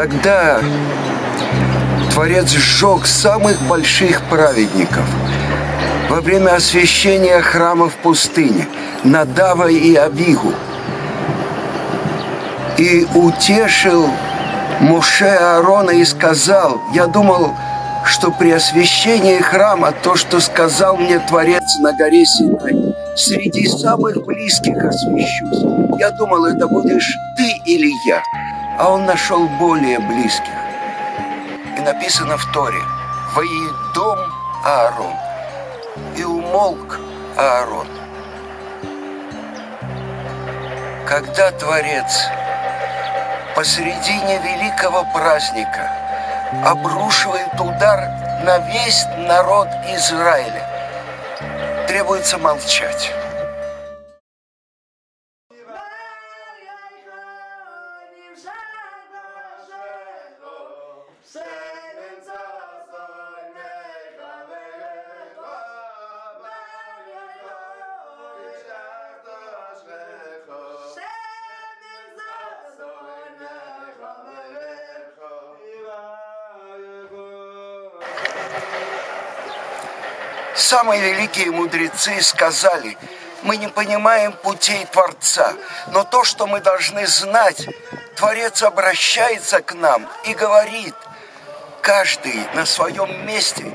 Когда Творец сжег самых больших праведников во время освящения храма в пустыне, Надава и Абигу, и утешил Моше Аарона и сказал, я думал, что при освящении храма то, что сказал мне Творец на горе Синай, среди самых близких освящусь. Я думал, это будешь ты или я, а он нашел более близких. И написано в Торе, «Воедом Аарон». И умолк Аарон. Когда Творец посредине великого праздника обрушивает удар на весь народ Израиля. Требуется молчать. Самые великие мудрецы сказали, мы не понимаем путей Творца, но то, что мы должны знать, Творец обращается к нам и говорит, каждый на своем месте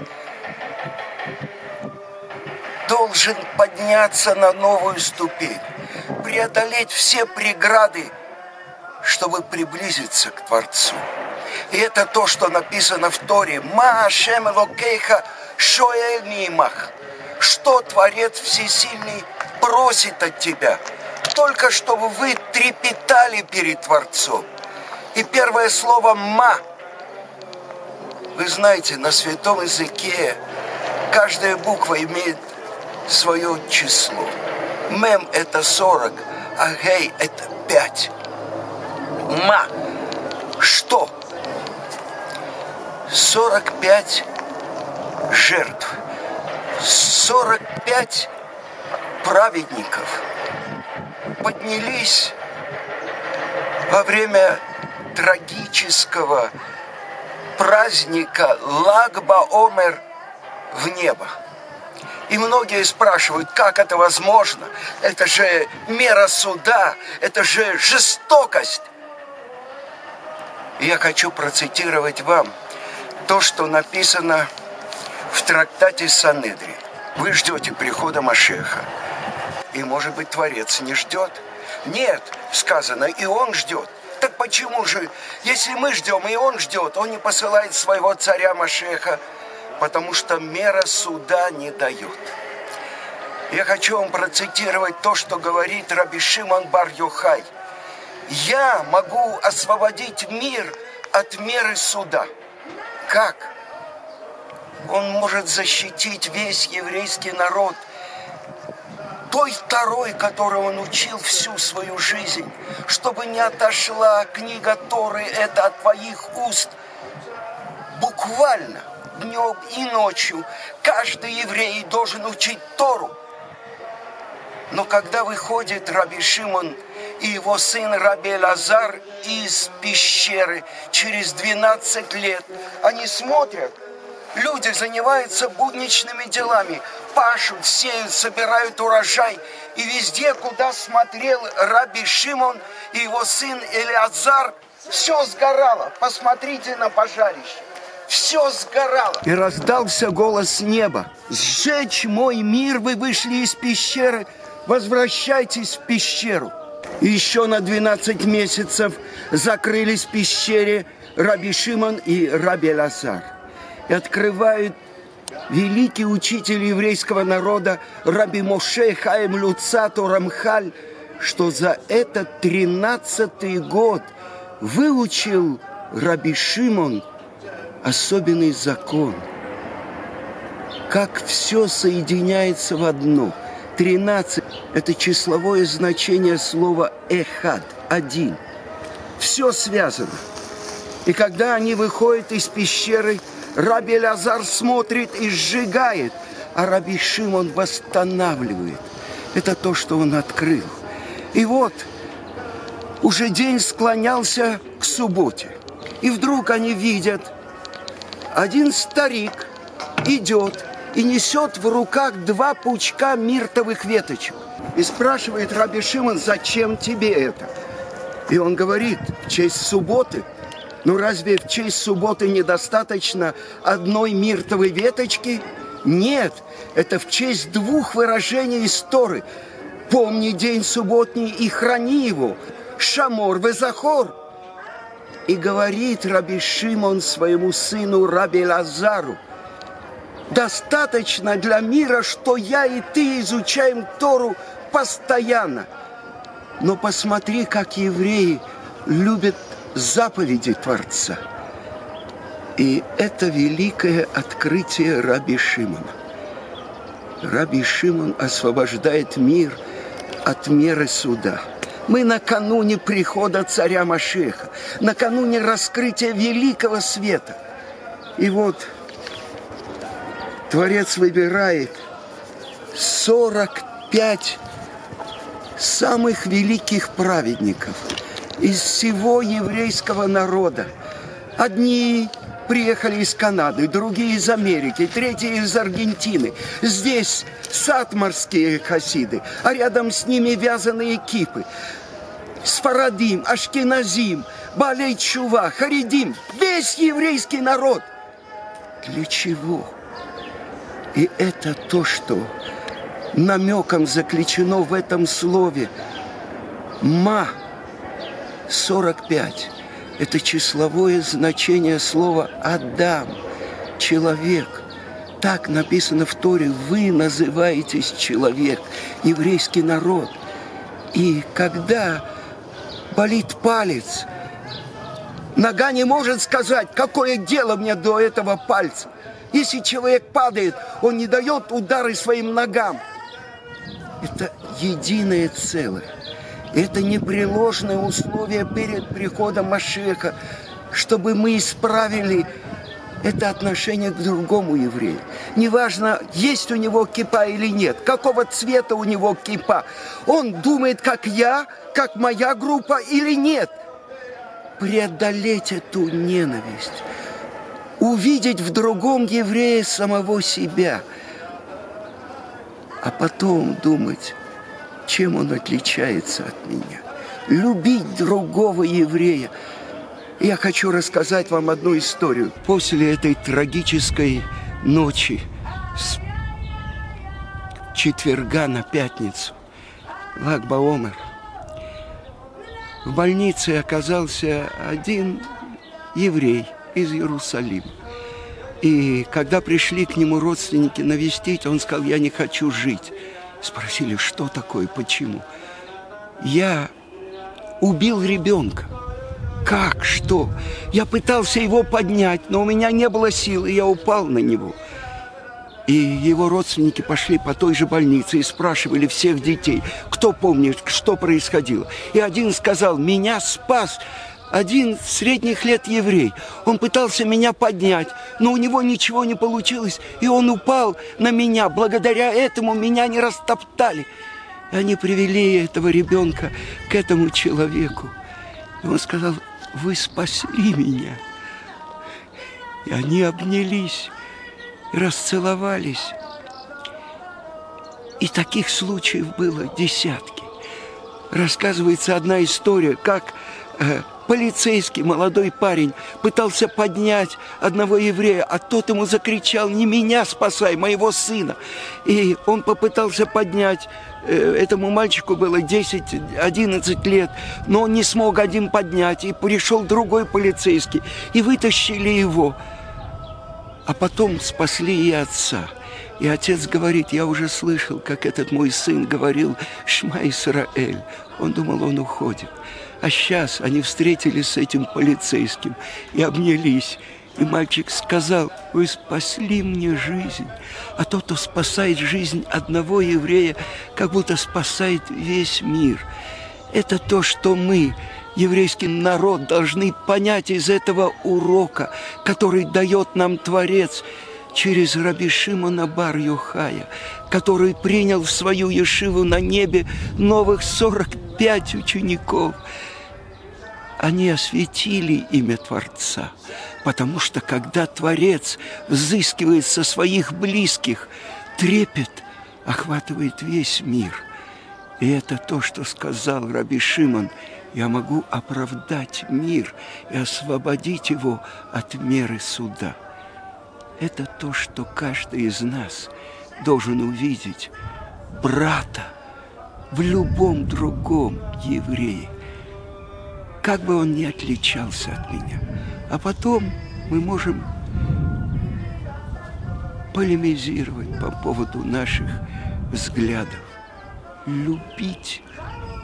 должен подняться на новую ступень, преодолеть все преграды, чтобы приблизиться к Творцу. И это то, что написано в Торе. Ма Ашем Локейха Шоэль. Что Творец Всесильный просит от тебя? Только чтобы вы трепетали перед Творцом. И первое слово «ма». Вы знаете, на святом языке каждая буква имеет свое число. Мем – это 40, а гей – это 5. Ма. Что? 45 жертв, 45 праведников поднялись во время трагического праздника Лагба-Омер в небо. И многие спрашивают, как это возможно? Это же мера суда, это же жестокость. Я хочу процитировать вам то, что написано в трактате Санедри. Вы ждете прихода Машеха. И, может быть, Творец не ждет? Нет, сказано, и он ждет. Так почему же, если мы ждем, и он ждет, он не посылает своего царя Машеха, потому что мера суда не дает. Я хочу вам процитировать то, что говорит Раби Шимон Бар-Йохай. Я могу освободить мир от меры суда. Как? Он может защитить весь еврейский народ той второй, которой он учил всю свою жизнь, чтобы не отошла книга Торы это от твоих уст. Буквально днем и ночью каждый еврей должен учить Тору. Но когда выходит Раби Шимон и его сын Раби Лазар из пещеры через 12 лет, они смотрят – Люди занимаются будничными делами, пашут, сеют, собирают урожай. И везде, куда смотрел Раби Шимон и его сын Элиазар, все сгорало. Посмотрите на пожарище. Все сгорало. И раздался голос неба. «Сжечь мой мир, вы вышли из пещеры, возвращайтесь в пещеру». И еще на 12 месяцев закрылись в пещере Раби Шимон и Раби Лазар и открывает великий учитель еврейского народа Раби Моше Хаим Люцату Рамхаль, что за этот тринадцатый год выучил Раби Шимон особенный закон. Как все соединяется в одно. Тринадцать – это числовое значение слова «эхад» – «один». Все связано. И когда они выходят из пещеры – Раби Лазар смотрит и сжигает, а Раби Шимон восстанавливает. Это то, что он открыл. И вот уже день склонялся к субботе. И вдруг они видят, один старик идет и несет в руках два пучка миртовых веточек. И спрашивает Раби Шимон, зачем тебе это? И он говорит, в честь субботы. Ну разве в честь субботы недостаточно одной миртовой веточки? Нет, это в честь двух выражений истории. Помни день субботний и храни его. Шамор везахор. И говорит Раби Шимон своему сыну Раби Лазару, достаточно для мира, что я и ты изучаем Тору постоянно. Но посмотри, как евреи любят заповеди Творца. И это великое открытие Раби Шимона. Раби Шимон освобождает мир от меры суда. Мы накануне прихода царя Машеха, накануне раскрытия великого света. И вот Творец выбирает 45 самых великих праведников из всего еврейского народа. Одни приехали из Канады, другие из Америки, третьи из Аргентины. Здесь сатмарские хасиды, а рядом с ними вязаные кипы. Сфарадим, Ашкеназим, Балей Чува, Харидим, весь еврейский народ. Для чего? И это то, что намеком заключено в этом слове. Ма 45. Это числовое значение слова Адам, человек. Так написано в Торе. Вы называетесь человек, еврейский народ. И когда болит палец, нога не может сказать, какое дело мне до этого пальца. Если человек падает, он не дает удары своим ногам. Это единое целое. Это непреложное условие перед приходом Машеха, чтобы мы исправили это отношение к другому еврею. Неважно, есть у него кипа или нет, какого цвета у него кипа. Он думает, как я, как моя группа или нет. Преодолеть эту ненависть – увидеть в другом еврее самого себя, а потом думать, чем он отличается от меня. Любить другого еврея. Я хочу рассказать вам одну историю. После этой трагической ночи с четверга на пятницу, Лагба Омер, в больнице оказался один еврей – из Иерусалима. И когда пришли к нему родственники навестить, он сказал, я не хочу жить. Спросили, что такое, почему? Я убил ребенка. Как? Что? Я пытался его поднять, но у меня не было сил, и я упал на него. И его родственники пошли по той же больнице и спрашивали всех детей, кто помнит, что происходило. И один сказал, меня спас один средних лет еврей. Он пытался меня поднять, но у него ничего не получилось, и он упал на меня. Благодаря этому меня не растоптали. Они привели этого ребенка к этому человеку. И он сказал, вы спасли меня. И они обнялись и расцеловались. И таких случаев было десятки. Рассказывается одна история, как Полицейский молодой парень пытался поднять одного еврея, а тот ему закричал, не меня спасай, моего сына. И он попытался поднять, э, этому мальчику было 10-11 лет, но он не смог один поднять, и пришел другой полицейский, и вытащили его. А потом спасли и отца. И отец говорит, я уже слышал, как этот мой сын говорил «Шма Исраэль». Он думал, он уходит. А сейчас они встретились с этим полицейским и обнялись. И мальчик сказал, вы спасли мне жизнь. А тот, кто спасает жизнь одного еврея, как будто спасает весь мир. Это то, что мы, еврейский народ, должны понять из этого урока, который дает нам Творец через Раби Шимона бар Йохая, который принял в свою ешиву на небе новых 45 учеников. Они осветили имя Творца, потому что когда Творец взыскивает со своих близких, трепет охватывает весь мир. И это то, что сказал Раби Шимон, я могу оправдать мир и освободить его от меры суда. Это то, что каждый из нас должен увидеть брата в любом другом еврее как бы он ни отличался от меня. А потом мы можем полемизировать по поводу наших взглядов. Любить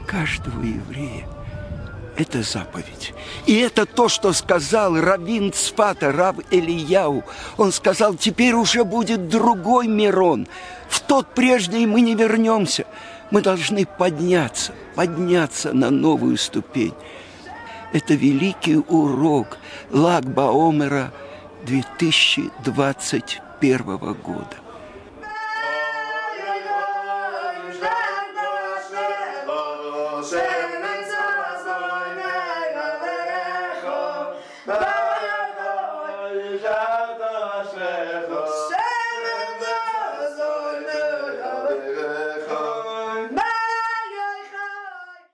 каждого еврея – это заповедь. И это то, что сказал Равин Цфата, Рав Элияу. Он сказал, теперь уже будет другой Мирон. В тот прежний мы не вернемся. Мы должны подняться, подняться на новую ступень. Это великий урок Лагбаомера 2021 года.